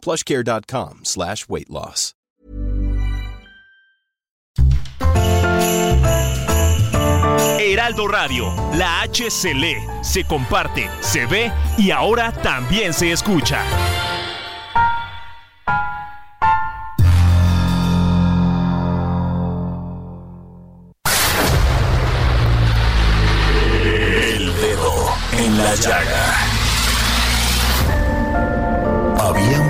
plushcare.com slash weight loss. Heraldo Radio, la H se lee, se comparte, se ve y ahora también se escucha. El dedo en la llaga. Había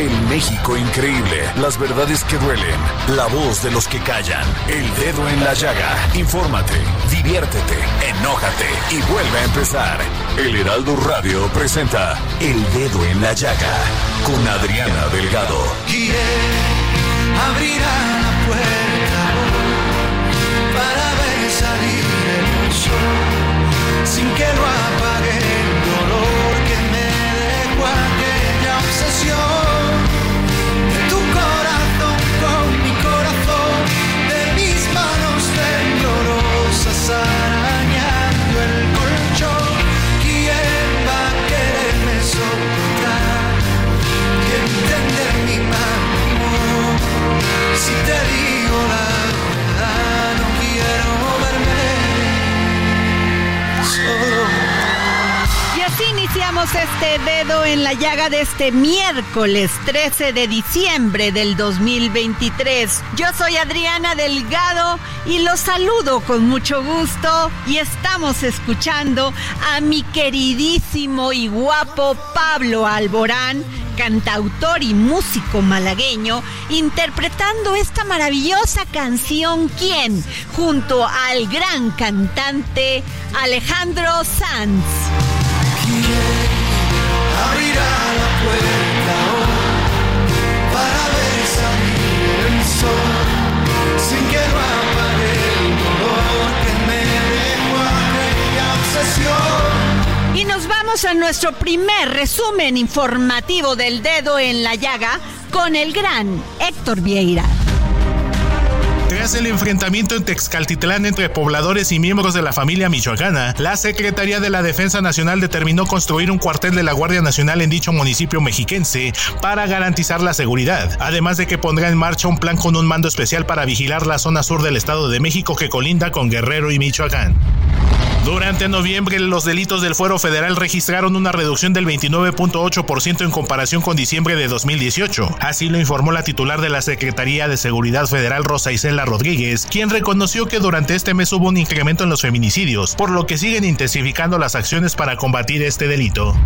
El México increíble, las verdades que duelen, la voz de los que callan, el dedo en la llaga. Infórmate, diviértete, enójate y vuelve a empezar. El Heraldo Radio presenta El Dedo en la Llaga con Adriana Delgado. ¿Quién abrirá la puerta para ver salir este dedo en la llaga de este miércoles 13 de diciembre del 2023. Yo soy Adriana Delgado y los saludo con mucho gusto y estamos escuchando a mi queridísimo y guapo Pablo Alborán cantautor y músico malagueño, interpretando esta maravillosa canción ¿Quién? junto al gran cantante Alejandro Sanz. Abrirá la puerta hoy para ver salir el sol sin que lo apague el dolor que me dejó aquella obsesión. Y nos vamos a nuestro primer resumen informativo del dedo en la llaga con el gran Héctor Vieira. Tras el enfrentamiento en Texcaltitlán entre pobladores y miembros de la familia michoacana, la Secretaría de la Defensa Nacional determinó construir un cuartel de la Guardia Nacional en dicho municipio mexiquense para garantizar la seguridad, además de que pondrá en marcha un plan con un mando especial para vigilar la zona sur del Estado de México que colinda con Guerrero y Michoacán. Durante noviembre, los delitos del fuero federal registraron una reducción del 29.8% en comparación con diciembre de 2018. Así lo informó la titular de la Secretaría de Seguridad Federal, Rosa Isela Rodríguez, quien reconoció que durante este mes hubo un incremento en los feminicidios, por lo que siguen intensificando las acciones para combatir este delito.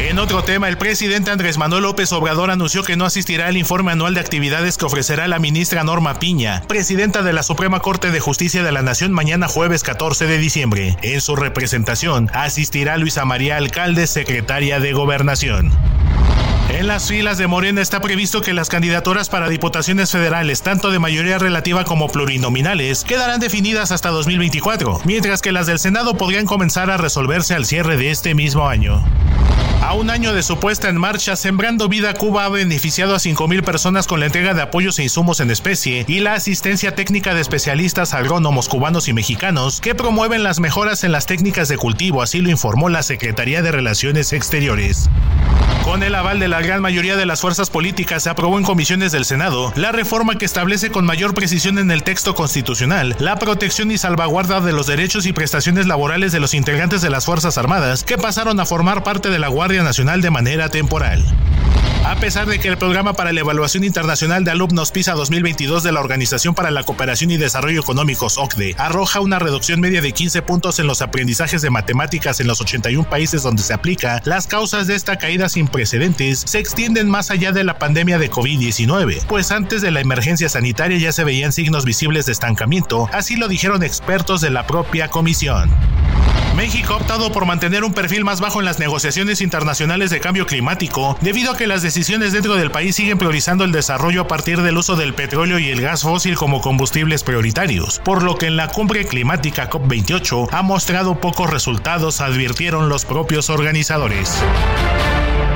En otro tema, el presidente Andrés Manuel López Obrador anunció que no asistirá al informe anual de actividades que ofrecerá la ministra Norma Piña, presidenta de la Suprema Corte de Justicia de la Nación mañana jueves 14 de diciembre. En su representación asistirá Luisa María Alcalde, secretaria de Gobernación. En las filas de Morena está previsto que las candidaturas para diputaciones federales, tanto de mayoría relativa como plurinominales, quedarán definidas hasta 2024, mientras que las del Senado podrían comenzar a resolverse al cierre de este mismo año. A un año de su puesta en marcha, Sembrando Vida Cuba ha beneficiado a 5.000 personas con la entrega de apoyos e insumos en especie y la asistencia técnica de especialistas agrónomos cubanos y mexicanos que promueven las mejoras en las técnicas de cultivo, así lo informó la Secretaría de Relaciones Exteriores. Con el aval de la gran mayoría de las fuerzas políticas, se aprobó en comisiones del Senado la reforma que establece con mayor precisión en el texto constitucional la protección y salvaguarda de los derechos y prestaciones laborales de los integrantes de las Fuerzas Armadas que pasaron a formar parte de la Guardia Nacional de manera temporal. A pesar de que el programa para la evaluación internacional de alumnos PISA 2022 de la Organización para la Cooperación y Desarrollo Económicos OCDE arroja una reducción media de 15 puntos en los aprendizajes de matemáticas en los 81 países donde se aplica, las causas de esta caída sin precedentes se extienden más allá de la pandemia de COVID-19, pues antes de la emergencia sanitaria ya se veían signos visibles de estancamiento, así lo dijeron expertos de la propia comisión. México ha optado por mantener un perfil más bajo en las negociaciones internacionales de cambio climático, debido a que las decisiones dentro del país siguen priorizando el desarrollo a partir del uso del petróleo y el gas fósil como combustibles prioritarios, por lo que en la cumbre climática COP28 ha mostrado pocos resultados, advirtieron los propios organizadores.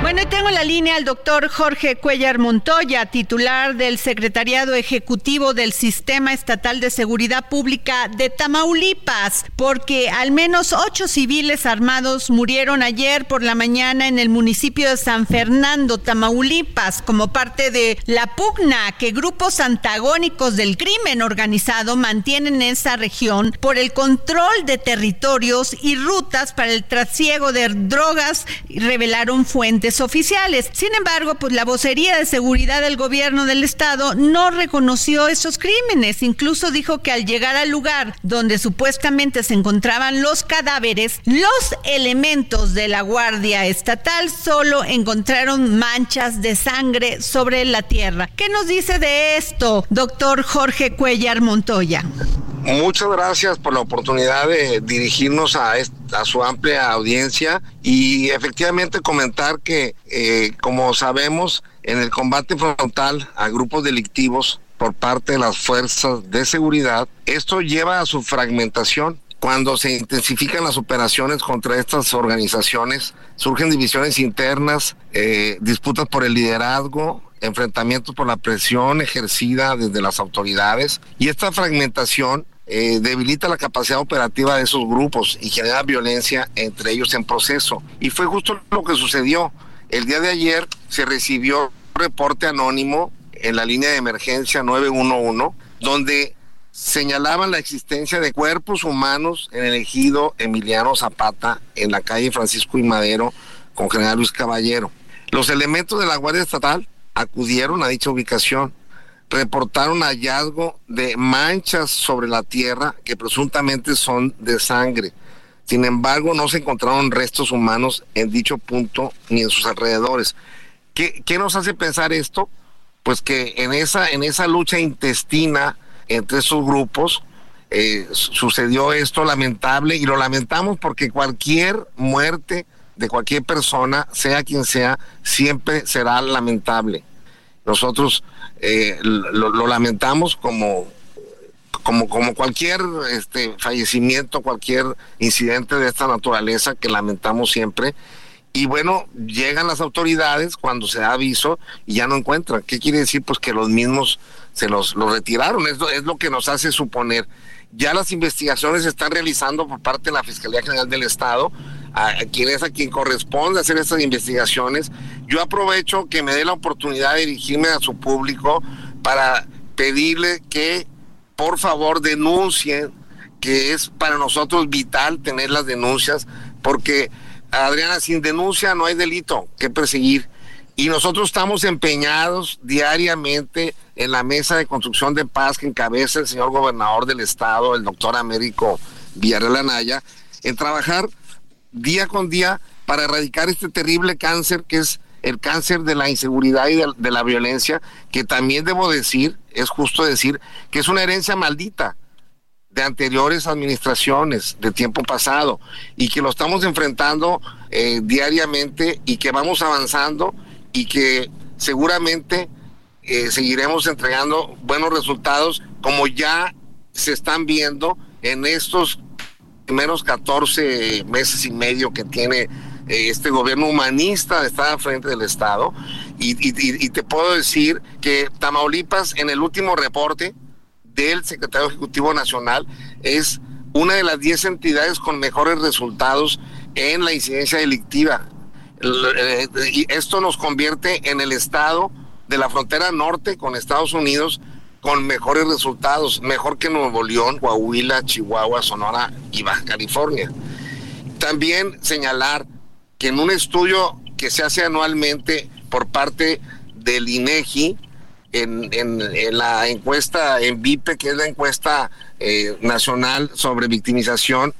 Bueno, y tengo en la línea al doctor Jorge Cuellar Montoya, titular del Secretariado Ejecutivo del Sistema Estatal de Seguridad Pública de Tamaulipas, porque al menos ocho civiles armados murieron ayer por la mañana en el municipio de San Fernando, Tamaulipas, como parte de la pugna que grupos antagónicos del crimen organizado mantienen en esa región por el control de territorios y rutas para el trasiego de drogas, revelaron fuentes oficiales. Sin embargo, pues la vocería de seguridad del gobierno del estado no reconoció esos crímenes. Incluso dijo que al llegar al lugar donde supuestamente se encontraban los cadáveres, los elementos de la Guardia Estatal solo encontraron manchas de sangre sobre la tierra. ¿Qué nos dice de esto, doctor Jorge Cuellar Montoya? Muchas gracias por la oportunidad de dirigirnos a, su amplia audiencia y efectivamente comentar que, eh, como sabemos, en el combate frontal a grupos delictivos por parte de las fuerzas de seguridad, esto lleva a su fragmentación. Cuando se intensifican las operaciones contra estas organizaciones, surgen divisiones internas, eh, disputas por el liderazgo, enfrentamientos por la presión ejercida desde las autoridades y esta fragmentación eh, debilita la capacidad operativa de esos grupos y genera violencia entre ellos en proceso. Y fue justo lo que sucedió. El día de ayer se recibió un reporte anónimo en la línea de emergencia 911, donde señalaban la existencia de cuerpos humanos en el ejido Emiliano Zapata, en la calle Francisco y Madero, con General Luis Caballero. Los elementos de la Guardia Estatal acudieron a dicha ubicación reportaron hallazgo de manchas sobre la tierra que presuntamente son de sangre. Sin embargo, no se encontraron restos humanos en dicho punto ni en sus alrededores. ¿Qué, nos hace pensar esto? Pues que en esa, en esa lucha intestina entre esos grupos eh, sucedió esto lamentable y lo lamentamos porque cualquier muerte de cualquier persona, sea quien sea, siempre será lamentable. Nosotros eh, lo, lamentamos como, como, cualquier este, fallecimiento, cualquier incidente de esta naturaleza que lamentamos siempre. Y bueno, llegan las autoridades cuando se da aviso y ya no encuentran. ¿Qué quiere decir? Pues que los mismos se los, los retiraron. Es es lo que nos hace suponer. Ya las investigaciones se están realizando por parte de la Fiscalía General del Estado a, quien es a quien corresponde hacer estas investigaciones. Yo aprovecho que me dé la oportunidad de dirigirme a su público para pedirle que por favor denuncien, que es para nosotros vital tener las denuncias, porque Adriana, sin denuncia no hay delito que perseguir. Y nosotros estamos empeñados diariamente en la mesa de construcción de paz que encabeza el señor gobernador del estado, el doctor Américo Villarreal Anaya, en trabajar día con día para erradicar este terrible cáncer que es el cáncer de la inseguridad y de, la violencia, que también debo decir, es justo decir, que es una herencia maldita de anteriores administraciones de tiempo pasado y que lo estamos enfrentando eh, diariamente y que vamos avanzando y que seguramente eh, seguiremos entregando buenos resultados como ya se están viendo en estos primeros 14 meses y medio que tiene este gobierno humanista estar al frente del Estado. Y, te puedo decir que Tamaulipas, en el último reporte del secretario ejecutivo nacional, es una de las 10 entidades con mejores resultados en la incidencia delictiva. Eh, y esto nos convierte en el estado de la frontera norte con Estados Unidos con mejores resultados, mejor que Nuevo León, Coahuila, Chihuahua, Sonora y Baja California. También señalar que en un estudio que se hace anualmente por parte del INEGI en, en, la encuesta en VIPE, que es la encuesta eh, nacional sobre victimización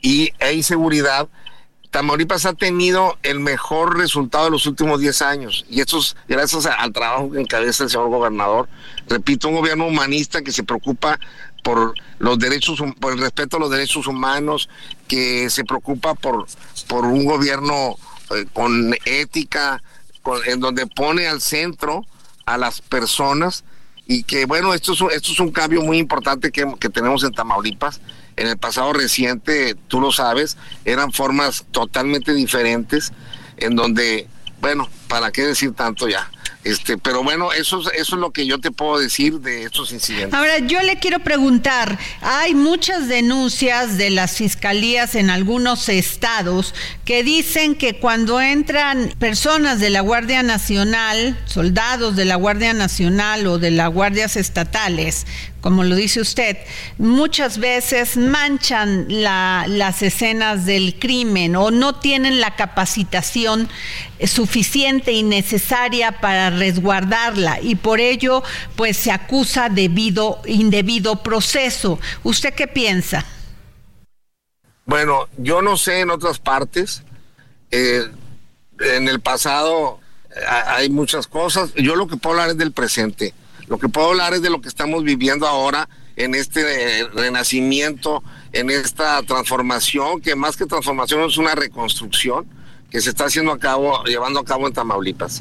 y e inseguridad, Tamaulipas ha tenido el mejor resultado de los últimos 10 años y esto es gracias al trabajo que encabeza el señor gobernador. Repito, un gobierno humanista que se preocupa por los derechos, por el respeto a los derechos humanos, que se preocupa por, por un gobierno eh, con ética, en donde pone al centro a las personas y que bueno, esto es, esto es un cambio muy importante que, que tenemos en Tamaulipas en el pasado reciente, tú lo sabes, eran formas totalmente diferentes en donde, bueno, ¿para qué decir tanto ya? Este, pero bueno, eso, eso es lo que yo te puedo decir de estos incidentes. Ahora, yo le quiero preguntar, hay muchas denuncias de las fiscalías en algunos estados que dicen que cuando entran personas de la Guardia Nacional, soldados de la Guardia Nacional o de las guardias estatales, como lo dice usted, muchas veces manchan las escenas del crimen o no tienen la capacitación suficiente y necesaria para resguardarla y por ello pues se acusa debido indebido proceso. ¿Usted qué piensa? Bueno, yo no sé en otras partes. Eh, en el pasado eh, hay muchas cosas. Yo lo que puedo hablar es del presente. Lo que puedo hablar es de lo que estamos viviendo ahora en este renacimiento, en esta transformación, que más que transformación es una reconstrucción que se está haciendo a cabo, llevando a cabo en Tamaulipas.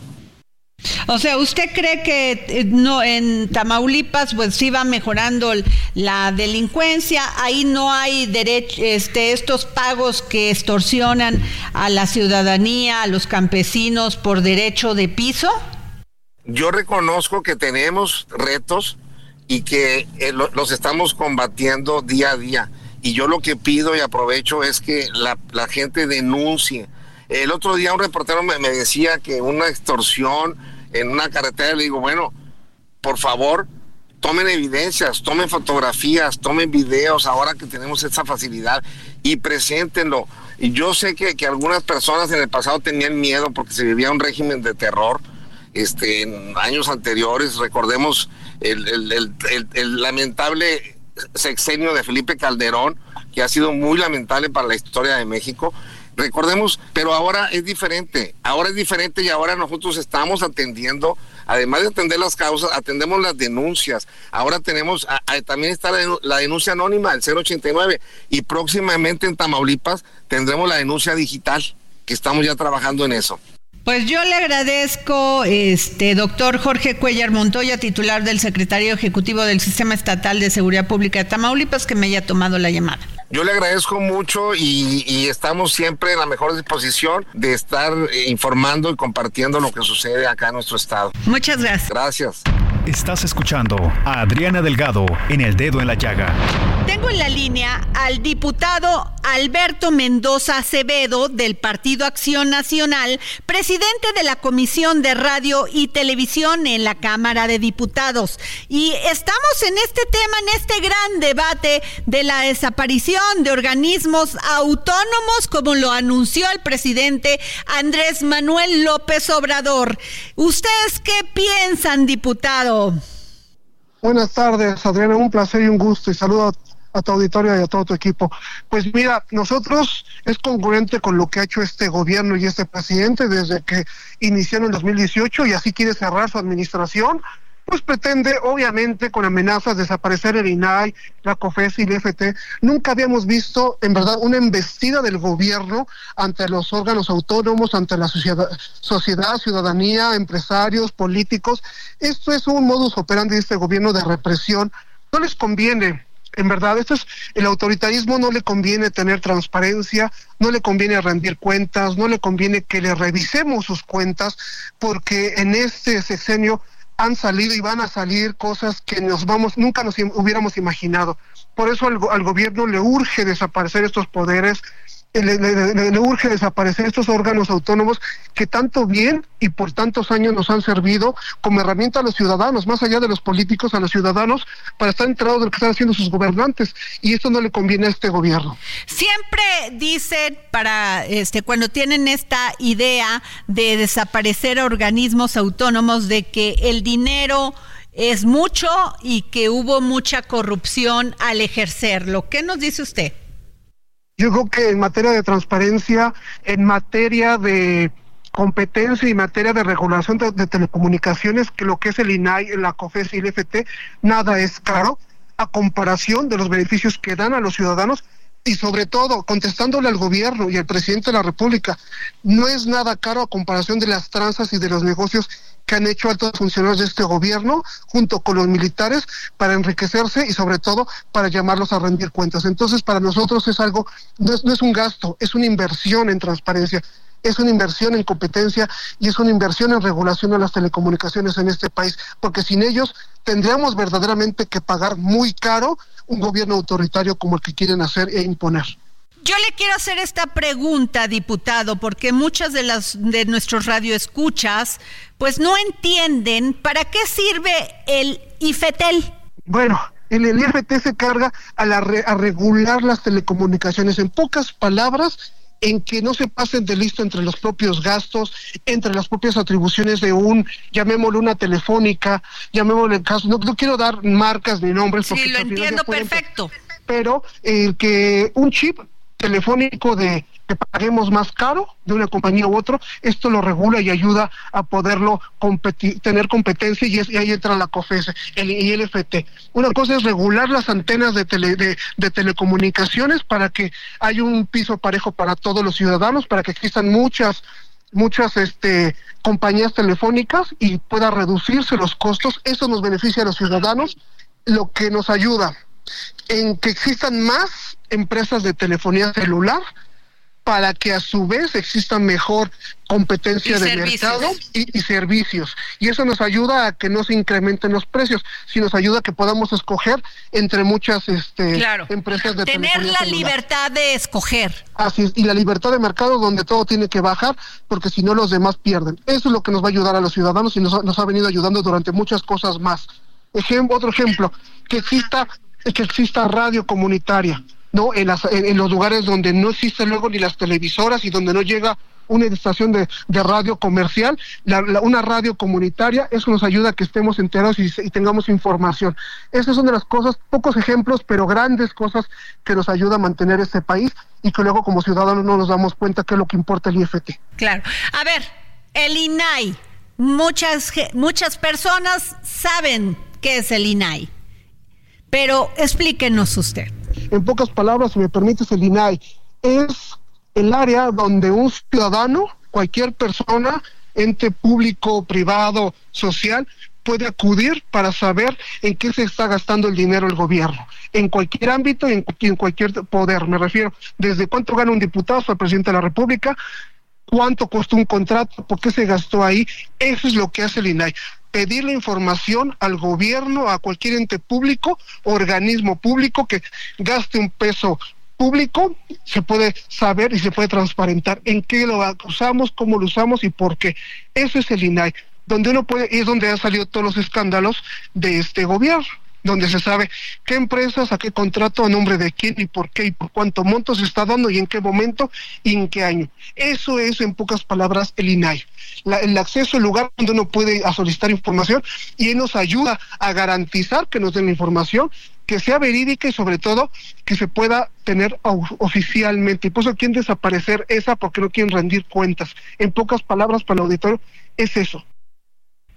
O sea, ¿usted cree que eh, no en Tamaulipas pues sí va mejorando la delincuencia? Ahí no hay derecho, este, estos pagos que extorsionan a la ciudadanía, a los campesinos por derecho de piso yo reconozco que tenemos retos y que eh, los estamos combatiendo día a día. Y yo lo que pido y aprovecho es que la, gente denuncie. El otro día un reportero me, decía que una extorsión en una carretera, le digo, bueno, por favor, tomen evidencias, tomen fotografías, tomen videos ahora que tenemos esa facilidad y preséntenlo. Y yo sé que, que algunas personas en el pasado tenían miedo porque se vivía un régimen de terror este, en años anteriores. Recordemos el, lamentable sexenio de Felipe Calderón, que ha sido muy lamentable para la historia de México. Recordemos, pero ahora es diferente, ahora es diferente y ahora nosotros estamos atendiendo, además de atender las causas, atendemos las denuncias. Ahora tenemos, también está la, la, denuncia anónima, el 089, y próximamente en Tamaulipas tendremos la denuncia digital, que estamos ya trabajando en eso. Pues yo le agradezco, este doctor Jorge Cuellar Montoya, titular del secretario ejecutivo del Sistema Estatal de Seguridad Pública de Tamaulipas, que me haya tomado la llamada. Yo le agradezco mucho y, estamos siempre en la mejor disposición de estar eh, informando y compartiendo lo que sucede acá en nuestro estado. Muchas gracias. Gracias. Estás escuchando a Adriana Delgado en El Dedo en la Llaga. Tengo en la línea al diputado Alberto Mendoza Acevedo del Partido Acción Nacional, presidente de la Comisión de Radio y Televisión en la Cámara de Diputados. Y estamos en este tema, en este gran debate de la desaparición de organismos autónomos, como lo anunció el presidente Andrés Manuel López Obrador. ¿Ustedes qué piensan, diputado? Buenas tardes, Adriana. Un placer y un gusto. Y saludo a tu auditorio y a todo tu equipo. Pues mira, nosotros es congruente con lo que ha hecho este gobierno y este presidente desde que inició en 2018 y así quiere cerrar su administración. Pues pretende, obviamente, con amenazas, desaparecer el INAI, la COFES y el FT. Nunca habíamos visto, en verdad, una embestida del gobierno ante los órganos autónomos, ante la sociedad, sociedad ciudadanía, empresarios, políticos. Esto es un modus operandi de este gobierno de represión. No les conviene en verdad, esto es, el autoritarismo no le conviene tener transparencia, no le conviene rendir cuentas, no le conviene que le revisemos sus cuentas, porque en este sexenio han salido y van a salir cosas que nos vamos, nunca nos hubiéramos imaginado. Por eso al, al gobierno le urge desaparecer estos poderes, le, urge desaparecer estos órganos autónomos que tanto bien y por tantos años nos han servido como herramienta a los ciudadanos, más allá de los políticos, a los ciudadanos, para estar enterados de lo que están haciendo sus gobernantes. Y esto no le conviene a este gobierno. Siempre dicen para este cuando tienen esta idea de desaparecer organismos autónomos de que el dinero es mucho y que hubo mucha corrupción al ejercerlo. ¿Qué nos dice usted? Yo creo que en materia de transparencia, en materia de competencia y materia de regulación de, telecomunicaciones, que lo que es el INAI, la COFES y el FT, nada es caro a comparación de los beneficios que dan a los ciudadanos y sobre todo contestándole al gobierno y al presidente de la República, no es nada caro a comparación de las tranzas y de los negocios que han hecho altos funcionarios de este gobierno junto con los militares para enriquecerse y sobre todo para llamarlos a rendir cuentas. Entonces, para nosotros es algo, no es, no es un gasto, es una inversión en transparencia es una inversión en competencia y es una inversión en regulación de las telecomunicaciones en este país, porque sin ellos tendríamos verdaderamente que pagar muy caro un gobierno autoritario como el que quieren hacer e imponer. Yo le quiero hacer esta pregunta, diputado, porque muchas de las de nuestros radioescuchas pues no entienden para qué sirve el IFETEL. Bueno, el, el IFT se carga a, la, a regular las telecomunicaciones. En pocas palabras, en que no se pasen de listo entre los propios gastos, entre las propias atribuciones de un, llamémosle una telefónica, llamémosle el caso, no, quiero dar marcas ni nombres. Sí, lo entiendo perfecto. Pero el que un chip telefónico de que paguemos más caro de una compañía u otro, esto lo regula y ayuda a poderlo competir, tener competencia y, y, ahí entra la COFES el, y el FT. Una cosa es regular las antenas de, tele, de, de, telecomunicaciones para que haya un piso parejo para todos los ciudadanos, para que existan muchas muchas este compañías telefónicas y pueda reducirse los costos, eso nos beneficia a los ciudadanos, lo que nos ayuda en que existan más empresas de telefonía celular para que a su vez exista mejor competencia de mercado y, servicios. Y eso nos ayuda a que no se incrementen los precios, sino nos ayuda a que podamos escoger entre muchas este, empresas de Tener la libertad de escoger. Así es, y la libertad de mercado donde todo tiene que bajar, porque si no los demás pierden. Eso es lo que nos va a ayudar a los ciudadanos y nos, nos ha venido ayudando durante muchas cosas más. Ejemplo, otro ejemplo, que exista, que exista radio comunitaria no en, las, en, los lugares donde no existen luego ni las televisoras y donde no llega una estación de, radio comercial, una radio comunitaria, eso nos ayuda a que estemos enterados y, tengamos información. Esas son de las cosas, pocos ejemplos, pero grandes cosas que nos ayuda a mantener este país y que luego como ciudadanos no nos damos cuenta que es lo que importa el IFT. Claro. A ver, el INAI, muchas, muchas personas saben qué es el INAI, pero explíquenos usted en pocas palabras, si me permites, el INAI es el área donde un ciudadano, cualquier persona, ente público, privado, social, puede acudir para saber en qué se está gastando el dinero el gobierno, en cualquier ámbito y en, cualquier poder. Me refiero desde cuánto gana un diputado al presidente de la República, cuánto costó un contrato, por qué se gastó ahí. Eso es lo que hace el INAI pedir la información al gobierno, a cualquier ente público, organismo público que gaste un peso público, se puede saber y se puede transparentar en qué lo usamos, cómo lo usamos y por qué. Eso es el INAI, donde uno puede, y es donde han salido todos los escándalos de este gobierno donde se sabe qué empresas, a qué contrato, a nombre de quién y por qué y por cuánto monto se está dando y en qué momento y en qué año. Eso es, en pocas palabras, el INAI. el acceso al lugar donde uno puede solicitar información y él nos ayuda a garantizar que nos den la información, que sea verídica y sobre todo que se pueda tener oficialmente. Y por eso quieren desaparecer esa porque no quieren rendir cuentas. En pocas palabras, para el auditorio, es eso.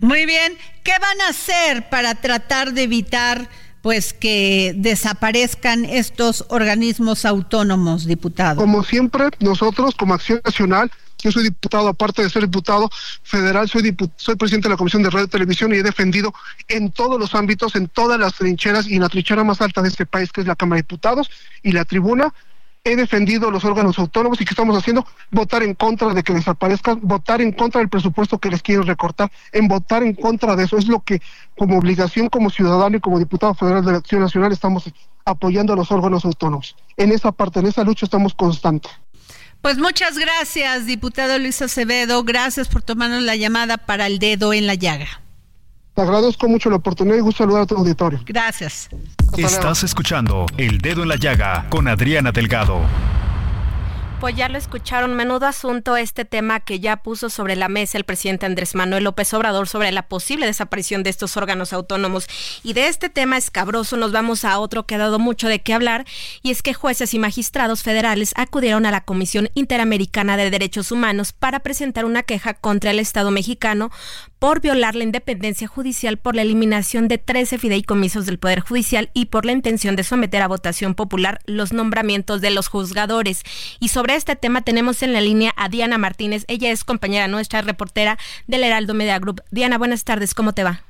Muy bien, ¿qué van a hacer para tratar de evitar pues que desaparezcan estos organismos autónomos, diputado? Como siempre, nosotros como Acción Nacional yo soy diputado, aparte de ser diputado federal, soy, soy presidente de la Comisión de Radio y Televisión y he defendido en todos los ámbitos, en todas las trincheras y en la trinchera más alta de este país, que es la Cámara de Diputados y la tribuna, he defendido los órganos autónomos y que estamos haciendo votar en contra de que desaparezcan, votar en contra del presupuesto que les quieren recortar, en votar en contra de eso. Es lo que como obligación, como ciudadano y como diputado federal de la Acción Nacional estamos apoyando a los órganos autónomos. En esa parte, en esa lucha estamos constantes. Pues muchas gracias, diputado Luis Acevedo. Gracias por tomarnos la llamada para el dedo en la llaga. Te agradezco mucho la oportunidad y gusto saludar a tu auditorio. Gracias. Estás escuchando El Dedo en la Llaga con Adriana Delgado. Pues ya lo escucharon, menudo asunto este tema que ya puso sobre la mesa el presidente Andrés Manuel López Obrador sobre la posible desaparición de estos órganos autónomos. Y de este tema escabroso nos vamos a otro que ha dado mucho de qué hablar, y es que jueces y magistrados federales acudieron a la Comisión Interamericana de Derechos Humanos para presentar una queja contra el Estado mexicano por violar la independencia judicial por la eliminación de 13 fideicomisos del Poder Judicial y por la intención de someter a votación popular los nombramientos de los juzgadores. Y sobre este tema tenemos en la línea a Diana Martínez. Ella es compañera nuestra, reportera del Heraldo Media Group. Diana, buenas tardes, ¿cómo te va?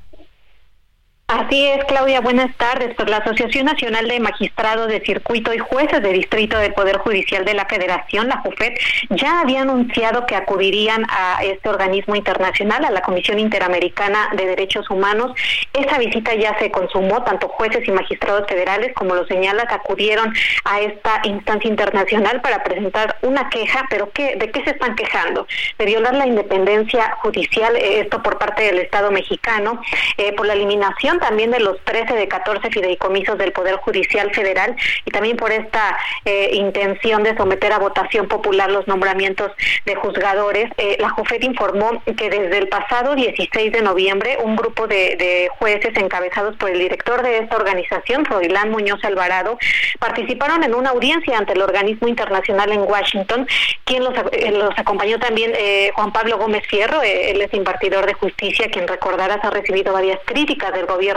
Así es, Claudia, buenas tardes. Pues la Asociación Nacional de Magistrados de Circuito y Jueces de Distrito del Poder Judicial de la Federación, la JUFED, ya había anunciado que acudirían a este organismo internacional, a la Comisión Interamericana de Derechos Humanos. Esa visita ya se consumó, tanto jueces y magistrados federales, como lo señalas, acudieron a esta instancia internacional para presentar una queja, pero ¿qué, ¿de qué se están quejando? De violar la independencia judicial, eh, esto por parte del Estado mexicano, eh, por la eliminación también de los 13 de 14 fideicomisos del Poder Judicial Federal y también por esta eh, intención de someter a votación popular los nombramientos de juzgadores. Eh, la JUFED informó que desde el pasado 16 de noviembre un grupo de, jueces encabezados por el director de esta organización, Froilán Muñoz Alvarado, participaron en una audiencia ante el organismo internacional en Washington, quien los, eh, los acompañó también Juan Pablo Gómez Fierro, él es impartidor de justicia, quien recordarás ha recibido varias críticas del gobierno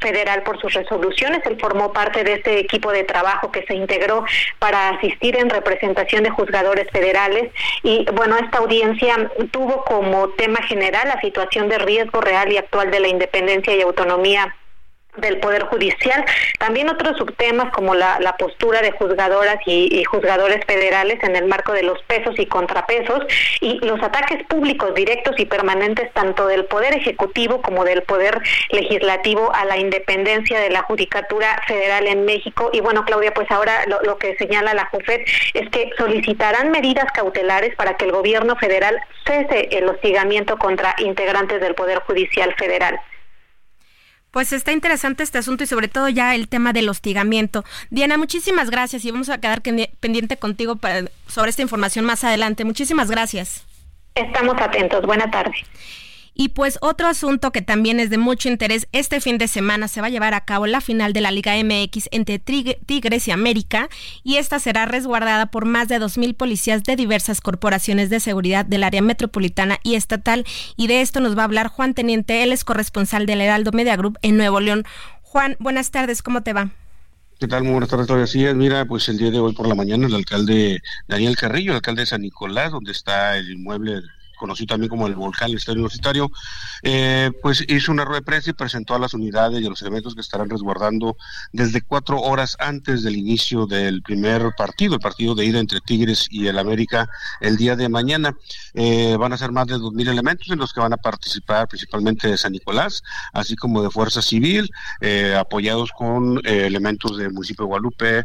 federal por sus resoluciones. Él formó parte de este equipo de trabajo que se integró para asistir en representación de juzgadores federales y bueno, esta audiencia tuvo como tema general la situación de riesgo real y actual de la independencia y autonomía del Poder Judicial. También otros subtemas como la, postura de juzgadoras y, juzgadores federales en el marco de los pesos y contrapesos y los ataques públicos directos y permanentes tanto del Poder Ejecutivo como del Poder Legislativo a la independencia de la Judicatura Federal en México. Y bueno, Claudia, pues ahora lo, lo que señala la JUFED es que solicitarán medidas cautelares para que el gobierno federal cese el hostigamiento contra integrantes del Poder Judicial Federal. Pues está interesante este asunto y sobre todo ya el tema del hostigamiento. Diana, muchísimas gracias y vamos a quedar pendiente contigo sobre esta información más adelante. Muchísimas gracias. Estamos atentos. Buena tarde. Y pues otro asunto que también es de mucho interés, este fin de semana se va a llevar a cabo la final de la Liga MX entre Tigres y América y esta será resguardada por más de 2.000 policías de diversas corporaciones de seguridad del área metropolitana y estatal. Y de esto nos va a hablar Juan Teniente, él es corresponsal del Heraldo Media Group en Nuevo León. Juan, buenas tardes, ¿cómo te va? ¿Qué tal? Muy buenas tardes, todavía sí. Mira, pues el día de hoy por la mañana el alcalde Daniel Carrillo, el alcalde de San Nicolás, donde está el inmueble conocido también como el volcán, el estadio universitario, eh, pues hizo una rueda de prensa y presentó a las unidades y a los elementos que estarán resguardando desde cuatro horas antes del inicio del primer partido, el partido de ida entre Tigres y el América el día de mañana. Eh, van a ser más de dos mil elementos en los que van a participar principalmente de San Nicolás, así como de Fuerza Civil, eh, apoyados con elementos del municipio de Guadalupe,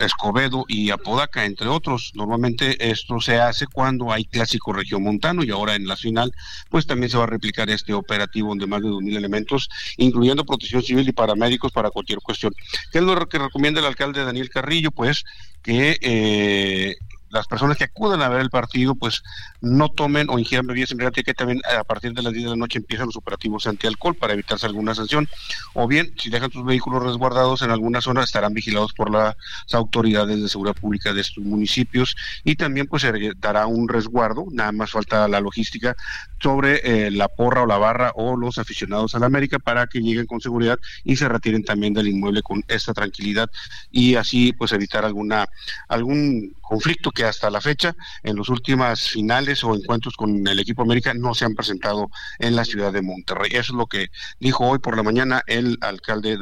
Escobedo y Apodaca, entre otros. Normalmente esto se hace cuando hay clásico regiomontano y ahora en la final, pues también se va a replicar este operativo de más de 2.000 elementos, incluyendo protección civil y paramédicos para cualquier cuestión. ¿Qué es lo que recomienda el alcalde Daniel Carrillo? Pues que eh, las personas que acudan a ver el partido pues no tomen o ingieran bebidas embriagantes que también a partir de las 10 de la noche empiezan los operativos anti-alcohol para evitarse alguna sanción. O bien si dejan sus vehículos resguardados en alguna zona estarán vigilados por las autoridades de seguridad pública de estos municipios. Y también pues se dará un resguardo nada más falta la logística sobre eh, la porra o la barra o los aficionados a la América para que lleguen con seguridad y se retiren también del inmueble con esta tranquilidad y así pues evitar alguna algún conflicto que hasta la fecha en las últimas finales o encuentros con el equipo América no se han presentado en la ciudad de Monterrey. Eso es lo que dijo hoy por la mañana el alcalde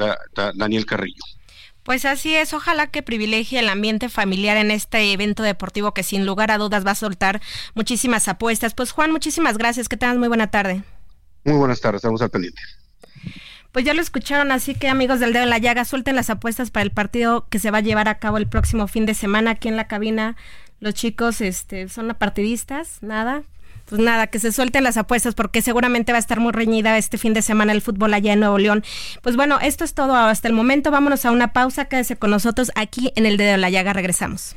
Daniel Carrillo. Pues así es, ojalá que privilegie el ambiente familiar en este evento deportivo que sin lugar a dudas va a soltar muchísimas apuestas. Pues Juan, muchísimas gracias, que tengas muy buena tarde. Muy buenas tardes, estamos al pendiente. Pues ya lo escucharon, así que amigos del dedo en la llaga, suelten las apuestas para el partido que se va a llevar a cabo el próximo fin de semana aquí en la cabina los chicos este, son apartidistas, nada. Pues nada, que se suelten las apuestas porque seguramente va a estar muy reñida este fin de semana el fútbol allá en Nuevo León. Pues bueno, esto es todo hasta el momento. Vámonos a una pausa. Quédese con nosotros aquí en el Dedo de la Llaga. Regresamos.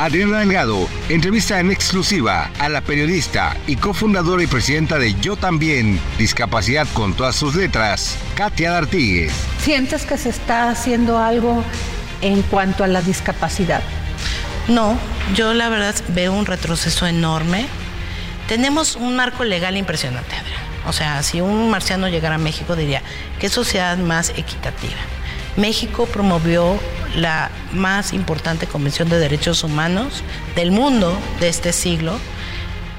Adriana Delgado entrevista en exclusiva a la periodista y cofundadora y presidenta de Yo También, Discapacidad con todas sus letras, Katia D'Artigues. ¿Sientes que se está haciendo algo en cuanto a la discapacidad? No, yo la verdad veo un retroceso enorme. Tenemos un marco legal impresionante, Adriana. O sea, si un marciano llegara a México diría, ¿qué sociedad más equitativa? México promovió la más importante convención de derechos humanos del mundo de este siglo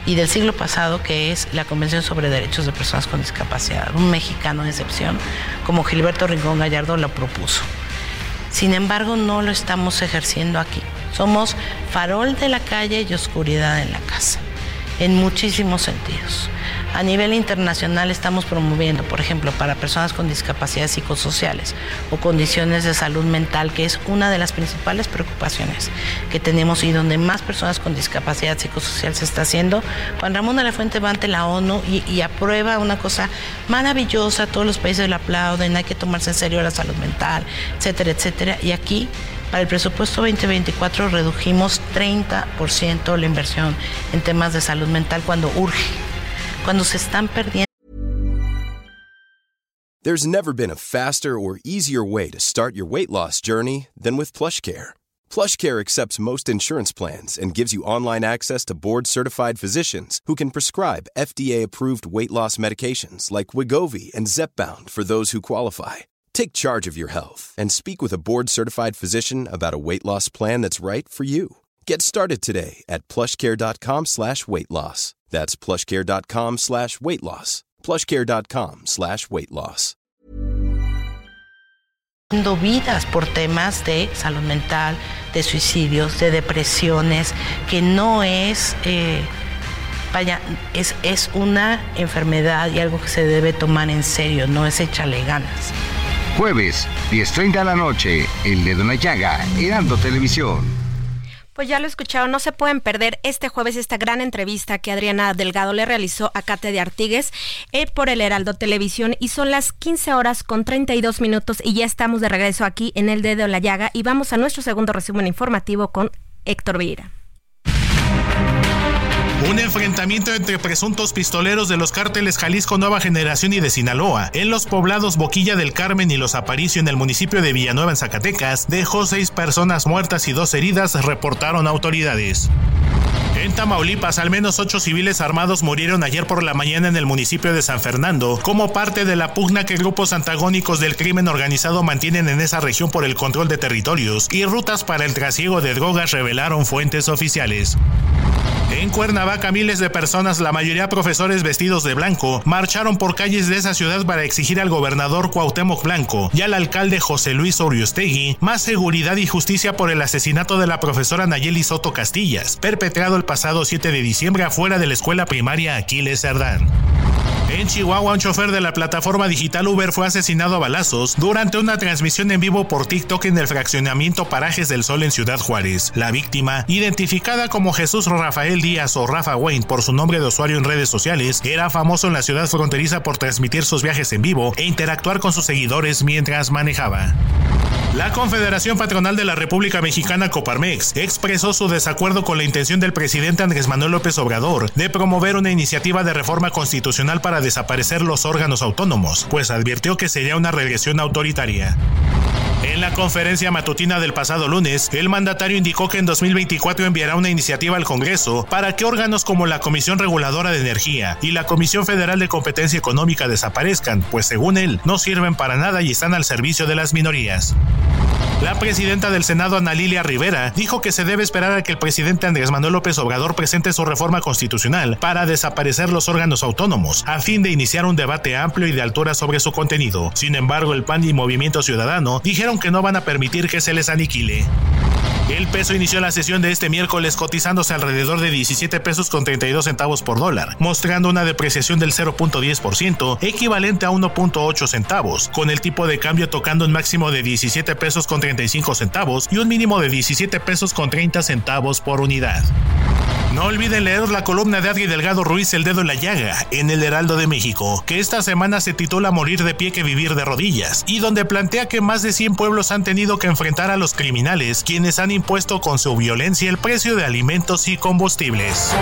y del siglo pasado, que es la Convención sobre Derechos de Personas con Discapacidad. Un mexicano de excepción, como Gilberto Rincón Gallardo, lo propuso. Sin embargo, no lo estamos ejerciendo aquí. Somos farol de la calle y oscuridad en la casa, en muchísimos sentidos. A nivel internacional estamos promoviendo, por ejemplo, para personas con discapacidades psicosociales o condiciones de salud mental, que es una de las principales preocupaciones que tenemos y donde más personas con discapacidad psicosocial se está haciendo. Juan Ramón de la Fuente va ante la ONU y, y aprueba una cosa maravillosa, todos los países lo aplauden, hay que tomarse en serio la salud mental, etcétera, etcétera. Y aquí para el presupuesto 2024 redujimos 30% la inversión en temas de salud mental cuando urge, cuando se están perdiendo. There's never been a faster or easier way to start your weight loss journey than with PlushCare. PlushCare accepts most insurance plans and gives you online access to board-certified physicians who can prescribe FDA-approved weight loss medications like Wigovi and Zepbound for those who qualify. Take charge of your health and speak with a board-certified physician about a weight loss plan that's right for you. Get started today at plushcare.com slash weight loss. That's plushcare.com slash weight loss. plushcare.com slash weight loss. vidas por temas de salud mental, de suicidios, de depresiones, que no es, eh, vaya, es, es una enfermedad y algo que se debe tomar en serio, no es échale ganas. Jueves, 10.30 de la noche, El Dedo en la Llaga, Heraldo Televisión. Pues ya lo escucharon, no se pueden perder este jueves esta gran entrevista que Adriana Delgado le realizó a Kate de Artigues eh, por el Heraldo Televisión y son las 15 horas con 32 minutos y ya estamos de regreso aquí en el Dedo de la Llaga y vamos a nuestro segundo resumen informativo con Héctor Vieira. Un enfrentamiento entre presuntos pistoleros de los cárteles Jalisco Nueva Generación y de Sinaloa en los poblados Boquilla del Carmen y Los Aparicio en el municipio de Villanueva en Zacatecas dejó seis personas muertas y dos heridas, reportaron autoridades. En Tamaulipas, al menos ocho civiles armados murieron ayer por la mañana en el municipio de San Fernando, como parte de la pugna que grupos antagónicos del crimen organizado mantienen en esa región por el control de territorios y rutas para el trasiego de drogas, revelaron fuentes oficiales. En Cuernavaca, miles de personas, la mayoría profesores vestidos de blanco, marcharon por calles de esa ciudad para exigir al gobernador Cuauhtémoc Blanco y al alcalde José Luis Oriostegui más seguridad y justicia por el asesinato de la profesora Nayeli Soto Castillas, perpetrado el pasado 7 de diciembre afuera de la escuela primaria Aquiles Cerdán. En Chihuahua, un chofer de la plataforma digital Uber fue asesinado a balazos durante una transmisión en vivo por TikTok en el fraccionamiento Parajes del Sol en Ciudad Juárez. La víctima, identificada como Jesús Rafael Díaz o Rafa Wayne por su nombre de usuario en redes sociales, era famoso en la ciudad fronteriza por transmitir sus viajes en vivo e interactuar con sus seguidores mientras manejaba. La Confederación Patronal de la República Mexicana Coparmex expresó su desacuerdo con la intención del presidente Andrés Manuel López Obrador de promover una iniciativa de reforma constitucional para desaparecer los órganos autónomos, pues advirtió que sería una regresión autoritaria. En la conferencia matutina del pasado lunes, el mandatario indicó que en 2024 enviará una iniciativa al Congreso para que órganos como la Comisión Reguladora de Energía y la Comisión Federal de Competencia Económica desaparezcan, pues según él, no sirven para nada y están al servicio de las minorías. La presidenta del Senado, Ana Lilia Rivera, dijo que se debe esperar a que el presidente Andrés Manuel López Obrador presente su reforma constitucional para desaparecer los órganos autónomos, a fin de iniciar un debate amplio y de altura sobre su contenido. Sin embargo, el PAN y Movimiento Ciudadano dijeron que no van a permitir que se les aniquile. El peso inició la sesión de este miércoles cotizándose alrededor de 17 pesos con 32 centavos por dólar, mostrando una depreciación del 0.10%, equivalente a 1.8 centavos, con el tipo de cambio tocando un máximo de 17 pesos con 35 centavos y un mínimo de 17 pesos con 30 centavos por unidad. No olviden leer la columna de Adri Delgado Ruiz El Dedo en la Llaga en el Heraldo de México, que esta semana se titula Morir de pie que vivir de rodillas, y donde plantea que más de 100 pueblos han tenido que enfrentar a los criminales, quienes han impuesto con su violencia el precio de alimentos y combustibles.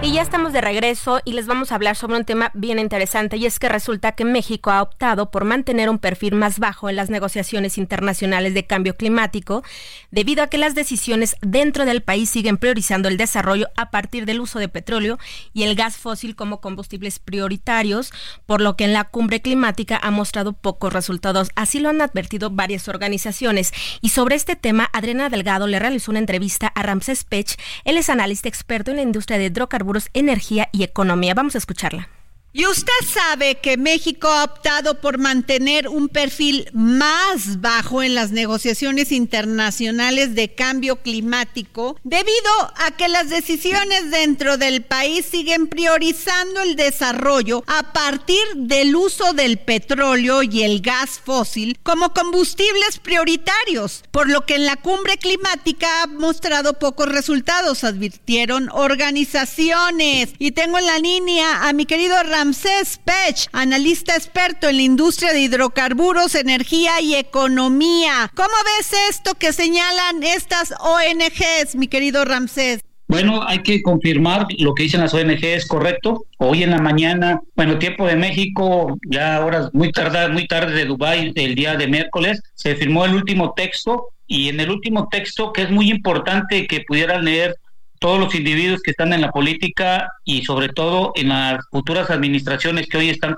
Y ya estamos de regreso y les vamos a hablar sobre un tema bien interesante y es que resulta que México ha optado por mantener un perfil más bajo en las negociaciones internacionales de cambio climático debido a que las decisiones dentro del país siguen priorizando el desarrollo a partir del uso de petróleo y el gas fósil como combustibles prioritarios, por lo que en la cumbre climática ha mostrado pocos resultados. Así lo han advertido varias organizaciones. Y sobre este tema, Adriana Delgado le realizó una entrevista a Ramses Pech. Él es analista experto en la industria de hidrocarburos energía y economía. Vamos a escucharla. Y usted sabe que México ha optado por mantener un perfil más bajo en las negociaciones internacionales de cambio climático debido a que las decisiones dentro del país siguen priorizando el desarrollo a partir del uso del petróleo y el gas fósil como combustibles prioritarios, por lo que en la cumbre climática ha mostrado pocos resultados, advirtieron organizaciones. Y tengo en la línea a mi querido Ramsés Pech, analista experto en la industria de hidrocarburos, energía y economía. ¿Cómo ves esto que señalan estas ONGs, mi querido Ramsés? Bueno, hay que confirmar lo que dicen las ONG es correcto. Hoy en la mañana, bueno, tiempo de México, ya horas muy tarde, muy tarde de Dubái, el día de miércoles, se firmó el último texto y en el último texto, que es muy importante que pudieran leer todos los individuos que están en la política y sobre todo en las futuras administraciones que hoy están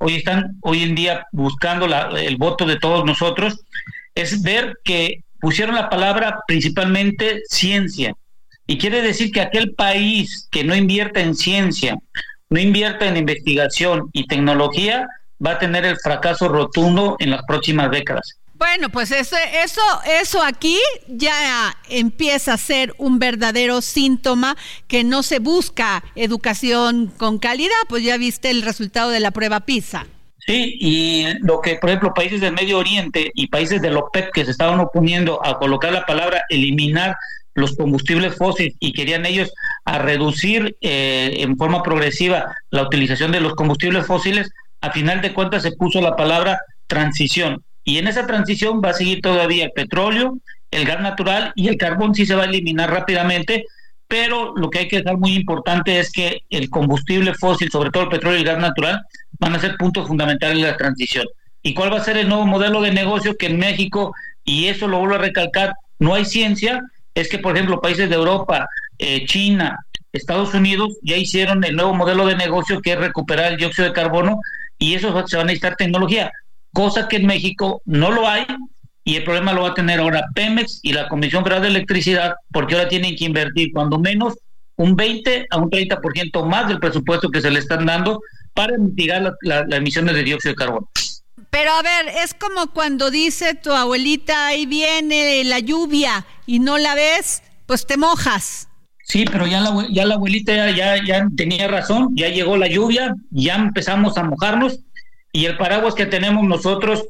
hoy están hoy en día buscando el voto de todos nosotros es ver que pusieron la palabra principalmente ciencia. Y quiere decir que aquel país que no invierta en ciencia no invierta en investigación y tecnología va a tener el fracaso rotundo en las próximas décadas bueno, pues eso, eso, eso aquí ya empieza a ser un verdadero síntoma que no se busca educación con calidad, pues ya viste el resultado de la prueba PISA. Sí, y lo que, por ejemplo, países del Medio Oriente y países de OPEP que se estaban oponiendo a colocar la palabra eliminar los combustibles fósiles y querían ellos a reducir eh, en forma progresiva la utilización de los combustibles fósiles, a final de cuentas se puso la palabra transición y en esa transición va a seguir todavía el petróleo, el gas natural y el carbón sí se va a eliminar rápidamente, pero lo que hay que dejar muy importante es que el combustible fósil, sobre todo el petróleo y el gas natural, van a ser puntos fundamentales de la transición. ¿Y cuál va a ser el nuevo modelo de negocio que en México, y eso lo vuelvo a recalcar, no hay ciencia? Es que, por ejemplo, países de Europa, eh, China, Estados Unidos ya hicieron el nuevo modelo de negocio que es recuperar el dióxido de carbono y eso se va a necesitar tecnología cosa que en México no lo hay y el problema lo va a tener ahora Pemex y la Comisión Federal de Electricidad porque ahora tienen que invertir cuando menos un 20 a un 30% más del presupuesto que se le están dando para mitigar las emisiones de dióxido de carbono. Pero a ver, es como cuando dice tu abuelita, ahí viene la lluvia y no la ves, pues te mojas. Sí, pero ya la, ya la abuelita ya, ya tenía razón, ya llegó la lluvia, ya empezamos a mojarnos y el paraguas que tenemos nosotros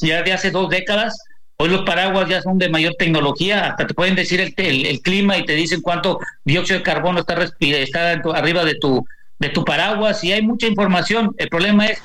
ya de hace dos décadas, hoy los paraguas ya son de mayor tecnología, hasta te pueden decir el, el, clima y te dicen cuánto dióxido de carbono está, está arriba de tu, de tu paraguas y hay mucha información. El problema es,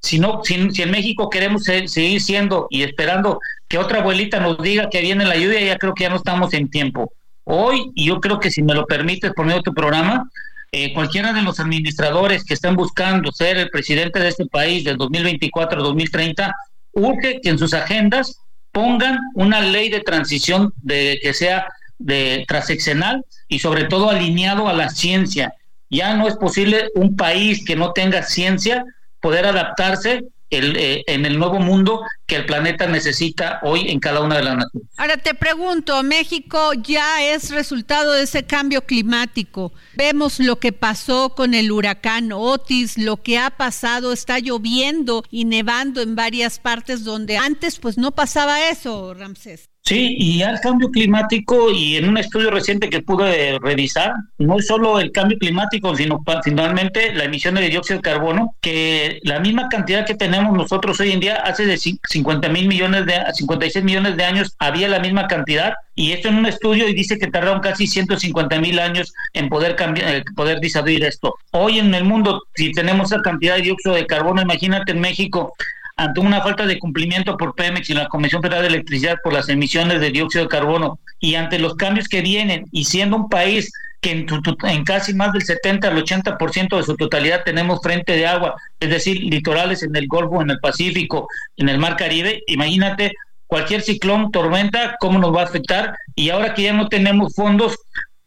si, no, si, si en México queremos seguir siendo y esperando que otra abuelita nos diga que viene la lluvia, ya creo que ya no estamos en tiempo. Hoy, y yo creo que si me lo permites de tu programa, eh, cualquiera de los administradores que estén buscando ser el presidente de este país del 2024 2030, urge que en sus agendas pongan una ley de transición de que sea de transeccional y sobre todo alineado a la ciencia. Ya no es posible un país que no tenga ciencia poder adaptarse el, eh, en el nuevo mundo que el planeta necesita hoy en cada una de las naciones. Ahora te pregunto, México ya es resultado de ese cambio climático. Vemos lo que pasó con el huracán Otis, lo que ha pasado, está lloviendo y nevando en varias partes donde antes pues no pasaba eso, Ramsés. Sí, y al cambio climático, y en un estudio reciente que pude revisar, no es solo el cambio climático, sino finalmente la emisión de dióxido de carbono, que la misma cantidad que tenemos nosotros hoy en día, hace de 50 mil millones de, 56 millones de años, había la misma cantidad, y esto en un estudio y dice que tardaron casi 150 mil años en poder cambiar, eh, poder disuadir esto. Hoy en el mundo, si tenemos esa cantidad de dióxido de carbono, imagínate en México, ante una falta de cumplimiento por Pemex y la Comisión Federal de Electricidad por las emisiones de dióxido de carbono y ante los cambios que vienen y siendo un país que en, en casi más del 70 al 80% de su totalidad tenemos frente de agua, es decir, litorales en el Golfo, en el Pacífico, en el Mar Caribe, imagínate cualquier ciclón, tormenta, cómo nos va a afectar y ahora que ya no tenemos fondos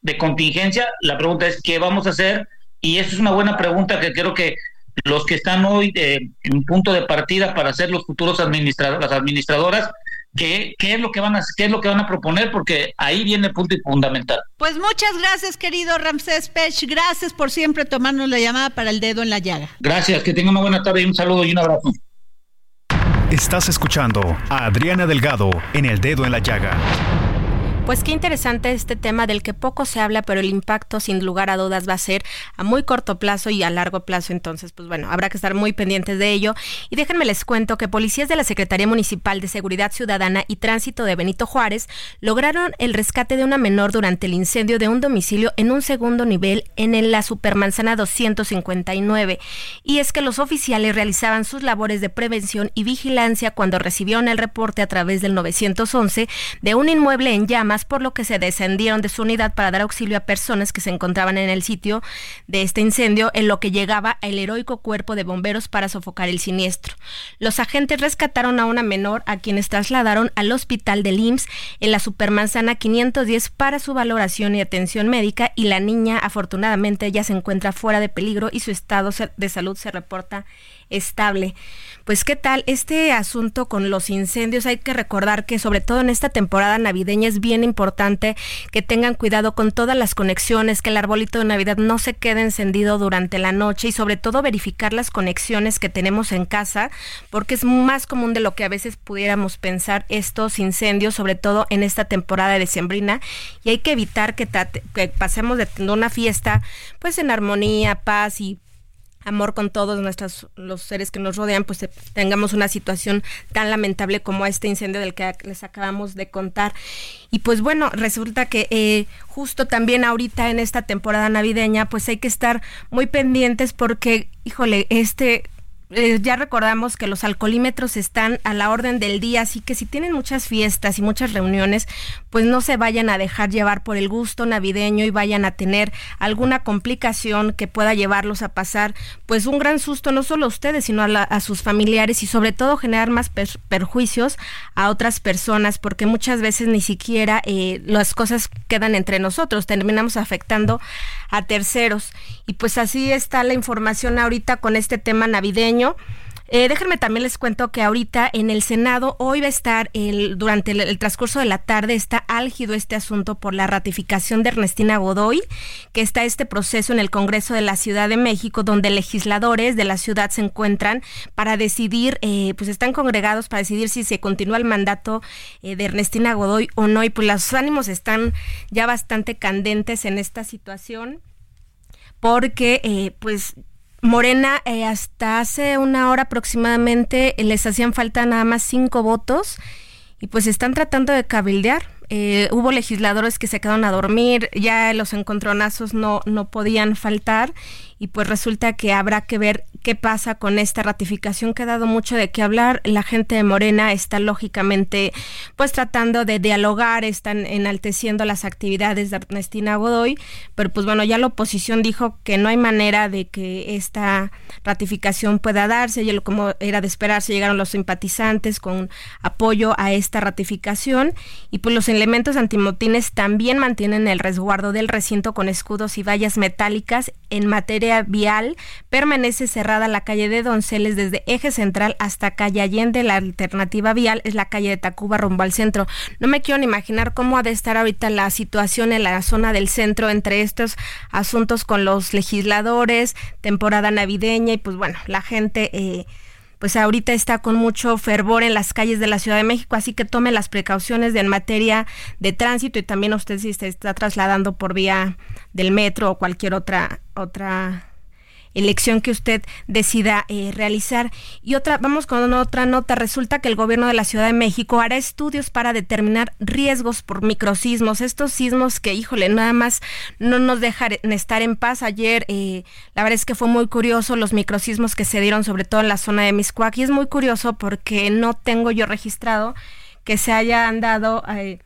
de contingencia, la pregunta es qué vamos a hacer y eso es una buena pregunta que creo que los que están hoy eh, en punto de partida para ser los futuros administradores, las administradoras, ¿qué, qué es lo que van a qué es lo que van a proponer porque ahí viene el punto fundamental. Pues muchas gracias, querido Ramsés Pech, gracias por siempre tomarnos la llamada para el dedo en la llaga. Gracias, que tengan una buena tarde y un saludo y un abrazo. Estás escuchando a Adriana Delgado en El Dedo en la Llaga. Pues qué interesante este tema del que poco se habla, pero el impacto sin lugar a dudas va a ser a muy corto plazo y a largo plazo. Entonces, pues bueno, habrá que estar muy pendientes de ello. Y déjenme les cuento que policías de la Secretaría Municipal de Seguridad Ciudadana y Tránsito de Benito Juárez lograron el rescate de una menor durante el incendio de un domicilio en un segundo nivel en la Supermanzana 259. Y es que los oficiales realizaban sus labores de prevención y vigilancia cuando recibieron el reporte a través del 911 de un inmueble en llamas por lo que se descendieron de su unidad para dar auxilio a personas que se encontraban en el sitio de este incendio, en lo que llegaba el heroico cuerpo de bomberos para sofocar el siniestro. Los agentes rescataron a una menor a quienes trasladaron al hospital del IMSS en la Supermanzana 510 para su valoración y atención médica y la niña afortunadamente ya se encuentra fuera de peligro y su estado de salud se reporta estable. Pues qué tal este asunto con los incendios. Hay que recordar que sobre todo en esta temporada navideña es bien importante que tengan cuidado con todas las conexiones, que el arbolito de Navidad no se quede encendido durante la noche y sobre todo verificar las conexiones que tenemos en casa, porque es más común de lo que a veces pudiéramos pensar estos incendios, sobre todo en esta temporada de sembrina, y hay que evitar que, que pasemos de una fiesta pues en armonía, paz y amor con todos nuestros los seres que nos rodean, pues tengamos una situación tan lamentable como este incendio del que les acabamos de contar. Y pues bueno, resulta que eh, justo también ahorita en esta temporada navideña, pues hay que estar muy pendientes porque, híjole, este eh, ya recordamos que los alcoholímetros están a la orden del día, así que si tienen muchas fiestas y muchas reuniones, pues no se vayan a dejar llevar por el gusto navideño y vayan a tener alguna complicación que pueda llevarlos a pasar pues un gran susto no solo a ustedes, sino a, sus familiares y sobre todo generar más perjuicios a otras personas, porque muchas veces ni siquiera eh, las cosas quedan entre nosotros, terminamos afectando a terceros. Y pues así está la información ahorita con este tema navideño. Eh, déjenme también les cuento que ahorita en el Senado hoy va a estar el, durante el, transcurso de la tarde está álgido este asunto por la ratificación de Ernestina Godoy, que está este proceso en el Congreso de la Ciudad de México donde legisladores de la ciudad se encuentran para decidir, eh, pues están congregados para decidir si se continúa el mandato eh, de Ernestina Godoy o no y pues los ánimos están ya bastante candentes en esta situación porque pues Morena, eh, hasta hace una hora aproximadamente les hacían falta nada más cinco votos y pues están tratando de cabildear. Eh, hubo legisladores que se quedaron a dormir, ya los encontronazos no, no podían faltar y pues resulta que habrá que ver qué pasa con esta ratificación que ha dado mucho de qué hablar. La gente de Morena está lógicamente pues tratando de dialogar, están enalteciendo las actividades de Ernestina Godoy, pero pues bueno, ya la oposición dijo que no hay manera de que esta ratificación pueda darse, y como era de esperarse, llegaron los simpatizantes con apoyo a esta ratificación y pues los elementos antimotines también mantienen el resguardo del recinto con escudos y vallas metálicas en materia vial permanece cerrada la calle de Donceles desde Eje Central hasta calle Allende. La alternativa vial es la calle de Tacuba rumbo al centro. No me quiero ni imaginar cómo ha de estar ahorita la situación en la zona del centro entre estos asuntos con los legisladores, temporada navideña y pues bueno, la gente... Eh, pues ahorita está con mucho fervor en las calles de la Ciudad de México, así que tome las precauciones de, en materia de tránsito y también usted si se está trasladando por vía del metro o cualquier otra otra elección que usted decida eh, realizar. Y otra, vamos con otra nota. Resulta que el gobierno de la Ciudad de México hará estudios para determinar riesgos por microsismos. Estos sismos que, híjole, nada más no nos dejan estar en paz. Ayer, eh, la verdad es que fue muy curioso los microsismos que se dieron, sobre todo en la zona de Miscuac. Y es muy curioso porque no tengo yo registrado que se hayan dado... Eh,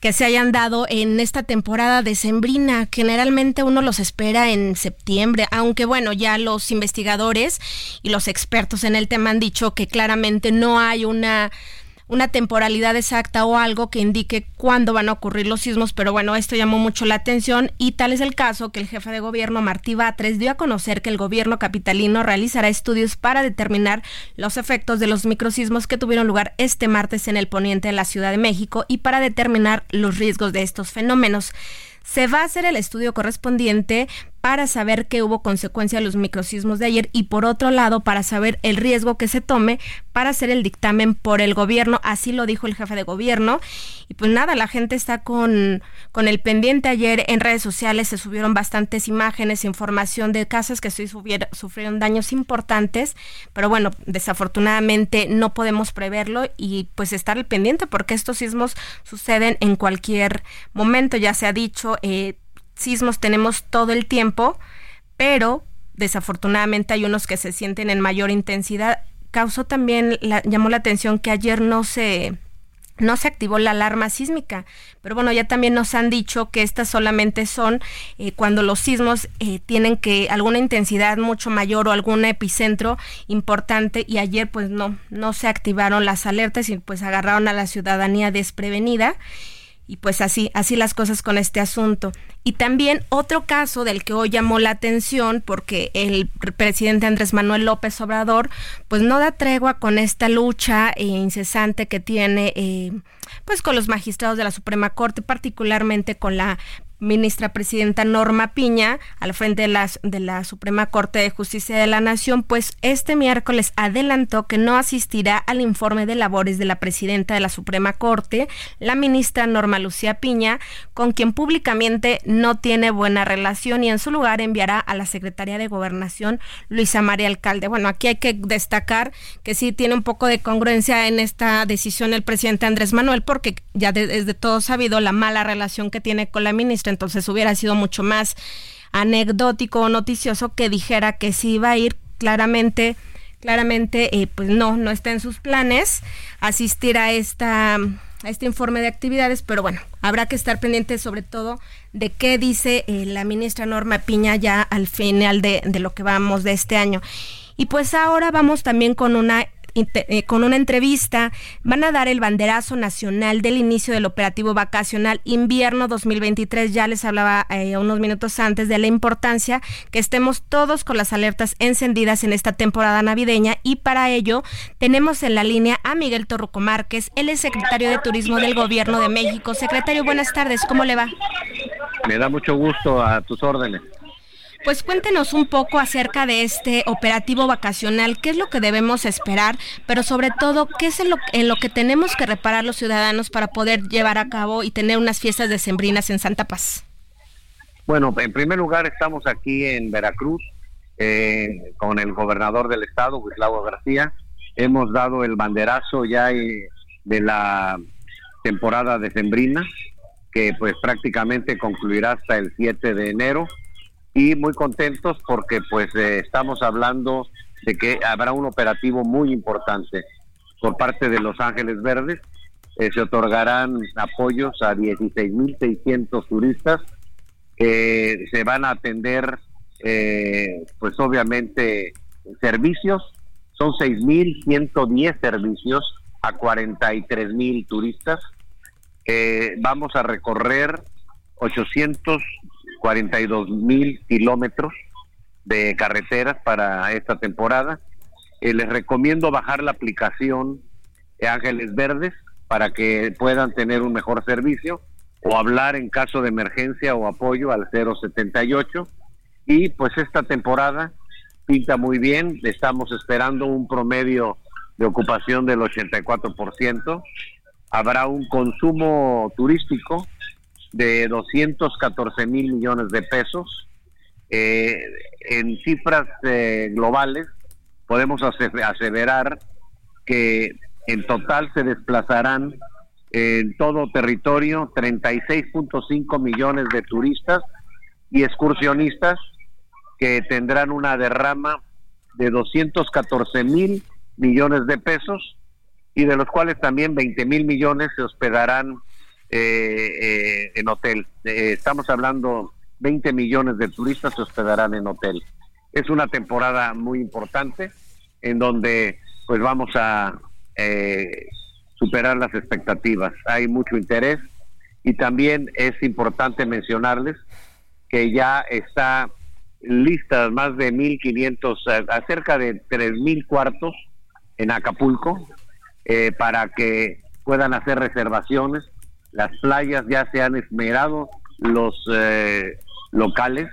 que se hayan dado en esta temporada decembrina. Generalmente uno los espera en septiembre, aunque bueno, ya los investigadores y los expertos en el tema han dicho que claramente no hay una una temporalidad exacta o algo que indique cuándo van a ocurrir los sismos, pero bueno, esto llamó mucho la atención y tal es el caso que el jefe de gobierno Martí Batres dio a conocer que el gobierno capitalino realizará estudios para determinar los efectos de los microsismos que tuvieron lugar este martes en el poniente de la Ciudad de México y para determinar los riesgos de estos fenómenos. Se va a hacer el estudio correspondiente para saber qué hubo consecuencia de los microsismos de ayer y por otro lado para saber el riesgo que se tome para hacer el dictamen por el gobierno, así lo dijo el jefe de gobierno. Y pues nada, la gente está con, con el pendiente ayer en redes sociales, se subieron bastantes imágenes, información de casas que sufrieron daños importantes, pero bueno, desafortunadamente no podemos preverlo y pues estar al pendiente porque estos sismos suceden en cualquier momento, ya se ha dicho, eh, sismos tenemos todo el tiempo, pero desafortunadamente hay unos que se sienten en mayor intensidad. Causó también, la, llamó la atención que ayer no se no se activó la alarma sísmica, pero bueno, ya también nos han dicho que estas solamente son eh, cuando los sismos eh, tienen que alguna intensidad mucho mayor o algún epicentro importante. Y ayer pues no, no se activaron las alertas y pues agarraron a la ciudadanía desprevenida y pues así, así las cosas con este asunto. Y también otro caso del que hoy llamó la atención, porque el presidente Andrés Manuel López Obrador, pues no da tregua con esta lucha eh, incesante que tiene, eh, pues con los magistrados de la Suprema Corte, particularmente con la ministra presidenta Norma Piña, al frente de la, de Suprema Corte de Justicia de la Nación, pues este miércoles adelantó que no asistirá al informe de labores de la presidenta de la Suprema Corte, la ministra Norma Lucía Piña, con quien públicamente no tiene buena relación y en su lugar enviará a la Secretaría de Gobernación Luisa María Alcalde. Bueno, aquí hay que destacar que sí tiene un poco de congruencia en esta decisión el presidente Andrés Manuel, porque ya desde todo sabido la mala relación que tiene con la ministra entonces hubiera sido mucho más anecdótico o noticioso que dijera que sí iba a ir claramente claramente eh, pues no no está en sus planes asistir a esta a este informe de actividades, pero bueno, habrá que estar pendiente sobre todo de qué dice eh, la ministra Norma Piña ya al final de, de lo que vamos de este año. Y pues ahora vamos también con una eh, con una entrevista, van a dar el banderazo nacional del inicio del operativo vacacional invierno 2023. Ya les hablaba eh, unos minutos antes de la importancia que estemos todos con las alertas encendidas en esta temporada navideña y para ello tenemos en la línea a Miguel Torruco Márquez, él es secretario de Turismo del Gobierno de México. Secretario, buenas tardes, ¿cómo le va? Me da mucho gusto a tus órdenes. Pues cuéntenos un poco acerca de este operativo vacacional, qué es lo que debemos esperar, pero sobre todo, qué es en lo, en lo que tenemos que reparar los ciudadanos para poder llevar a cabo y tener unas fiestas decembrinas en Santa Paz. Bueno, en primer lugar estamos aquí en Veracruz eh, con el gobernador del estado, Gustavo García. Hemos dado el banderazo ya eh, de la temporada decembrina, que pues prácticamente concluirá hasta el 7 de enero y muy contentos porque pues eh, estamos hablando de que habrá un operativo muy importante por parte de Los Ángeles Verdes. Eh, se otorgarán apoyos a 16.600 turistas que se van a atender eh, pues obviamente servicios. Son 6.110 servicios a 43.000 turistas. vamos a recorrer 800 42 mil kilómetros de carreteras para esta temporada. Eh, les recomiendo bajar la aplicación Ángeles Verdes para que puedan tener un mejor servicio o hablar en caso de emergencia o apoyo al 078. Y pues esta temporada pinta muy bien, estamos esperando un promedio de ocupación del 84%. Habrá un consumo turístico de 214 mil millones de pesos. Eh, en cifras eh, globales podemos aseverar que en total se desplazarán en todo territorio 36.5 millones de turistas y excursionistas que tendrán una derrama de 214 mil millones de pesos y de los cuales también 20 mil millones se hospedarán eh, eh, en hotel. Eh, estamos hablando 20 millones de turistas se hospedarán en hotel. Es una temporada muy importante en donde pues vamos a superar las expectativas. Hay mucho interés y también es importante mencionarles que ya está listas más de 1.500, acerca de 3.000 cuartos en Acapulco para que puedan hacer reservaciones las playas ya se han esmerado, los eh, locales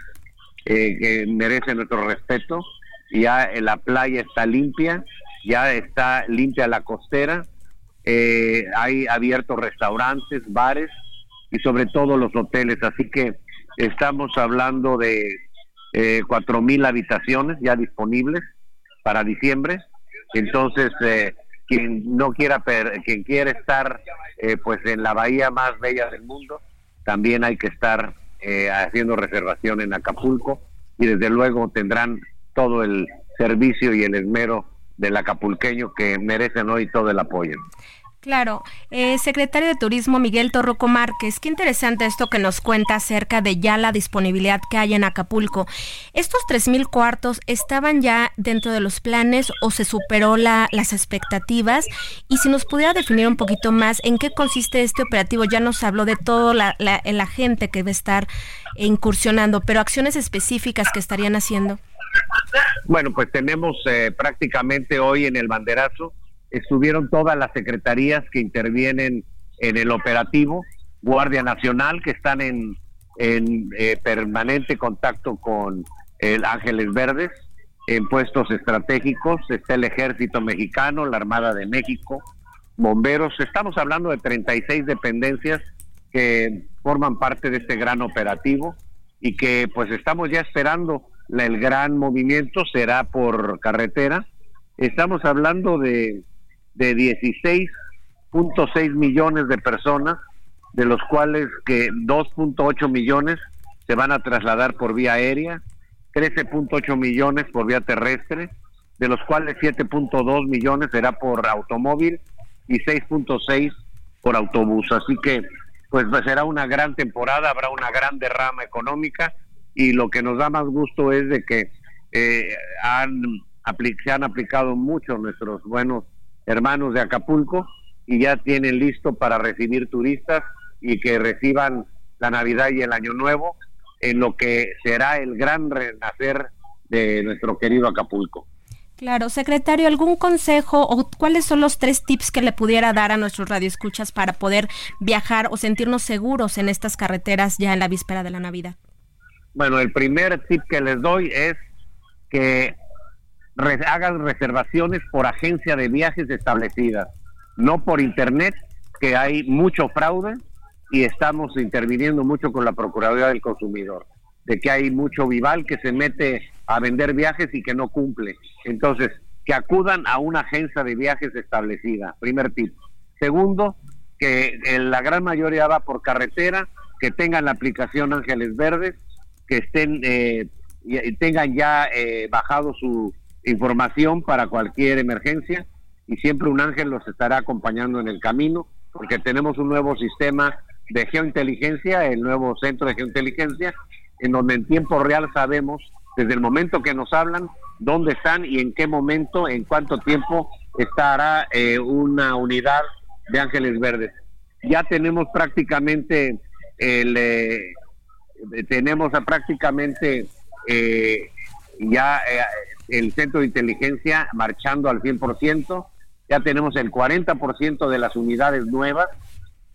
eh, que merecen nuestro respeto, ya la playa está limpia, ya está limpia la costera, eh, hay abiertos restaurantes, bares y sobre todo los hoteles, así que estamos hablando de cuatro mil habitaciones ya disponibles para diciembre, entonces quien no quiera, quien quiere estar eh, pues en la bahía más bella del mundo, también hay que estar eh, haciendo reservación en Acapulco y desde luego tendrán todo el servicio y el esmero del acapulqueño que merecen hoy todo el apoyo. Claro, eh, secretario de Turismo Miguel Torroco Márquez, qué interesante esto que nos cuenta acerca de ya la disponibilidad que hay en Acapulco. ¿Estos tres mil cuartos estaban ya dentro de los planes o se superó la, las expectativas? Y si nos pudiera definir un poquito más en qué consiste este operativo, ya nos habló de toda la, la, gente que va a estar incursionando, pero acciones específicas que estarían haciendo. Bueno, pues tenemos eh, prácticamente hoy en el banderazo estuvieron todas las secretarías que intervienen en el operativo, Guardia Nacional, que están en, en eh, permanente contacto con el Ángeles Verdes, en puestos estratégicos, está el Ejército Mexicano, la Armada de México, bomberos, estamos hablando de 36 dependencias que forman parte de este gran operativo y que pues estamos ya esperando el gran movimiento será por carretera. Estamos hablando de de 16.6 millones de personas, de los cuales que 2.8 millones se van a trasladar por vía aérea, 13.8 millones por vía terrestre, de los cuales 7.2 millones será por automóvil y 6.6 por autobús. Así que pues será una gran temporada, habrá una gran derrama económica y lo que nos da más gusto es de que eh, han se han aplicado mucho nuestros buenos hermanos de Acapulco y ya tienen listo para recibir turistas y que reciban la Navidad y el Año Nuevo en lo que será el gran renacer de nuestro querido Acapulco. Claro, secretario, ¿algún consejo o cuáles son los tres tips que le pudiera dar a nuestros radioescuchas para poder viajar o sentirnos seguros en estas carreteras ya en la víspera de la Navidad? Bueno, el primer tip que les doy es que hagan reservaciones por agencia de viajes establecida, no por internet, que hay mucho fraude y estamos interviniendo mucho con la Procuraduría del Consumidor, de que hay mucho vival que se mete a vender viajes y que no cumple. Entonces, que acudan a una agencia de viajes establecida, primer tip. Segundo, que la gran mayoría va por carretera, que tengan la aplicación Ángeles Verdes, que estén eh, tengan ya eh, bajado su información para cualquier emergencia y siempre un ángel los estará acompañando en el camino porque tenemos un nuevo sistema de geointeligencia, el nuevo centro de geointeligencia, en donde en tiempo real sabemos desde el momento que nos hablan dónde están y en qué momento, en cuánto tiempo estará eh, una unidad de Ángeles Verdes. Ya tenemos prácticamente el eh, tenemos prácticamente eh, ya el centro de inteligencia marchando al 100%, ya tenemos el 40% de las unidades nuevas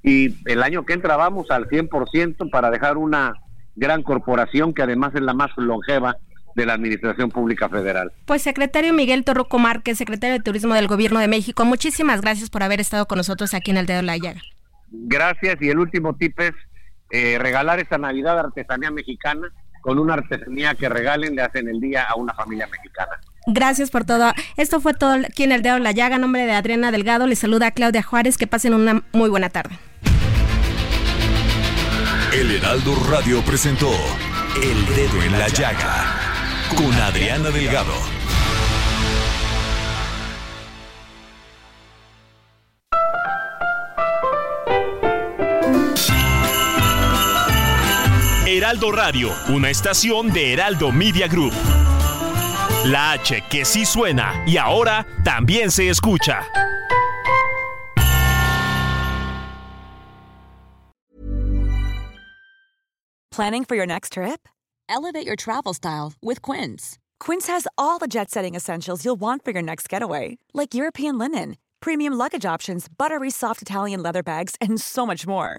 y el año que entra vamos al 100% para dejar una gran corporación que además es la más longeva de la Administración Pública Federal. Pues secretario Miguel Torroco Márquez, secretario de Turismo del Gobierno de México, muchísimas gracias por haber estado con nosotros aquí en el Dedo de la Llaga. Gracias y el último tip es eh, regalar esta Navidad artesanía mexicana con una artesanía que regalen le hacen el día a una familia mexicana. Gracias por todo. Esto fue todo aquí en el Dedo de la Llaga. nombre de Adriana Delgado. Les saluda Claudia Juárez. Que pasen una muy buena tarde. El Heraldo Radio presentó El Dedo en la Llaga con Adriana Delgado. Heraldo Radio, una estación de Heraldo Media Group. La H que sí suena y ahora también se escucha. Planning for your next trip? Elevate your travel style with Quince. Quince has all the jet setting essentials you'll want for your next getaway, like European linen, premium luggage options, buttery soft Italian leather bags, and so much more.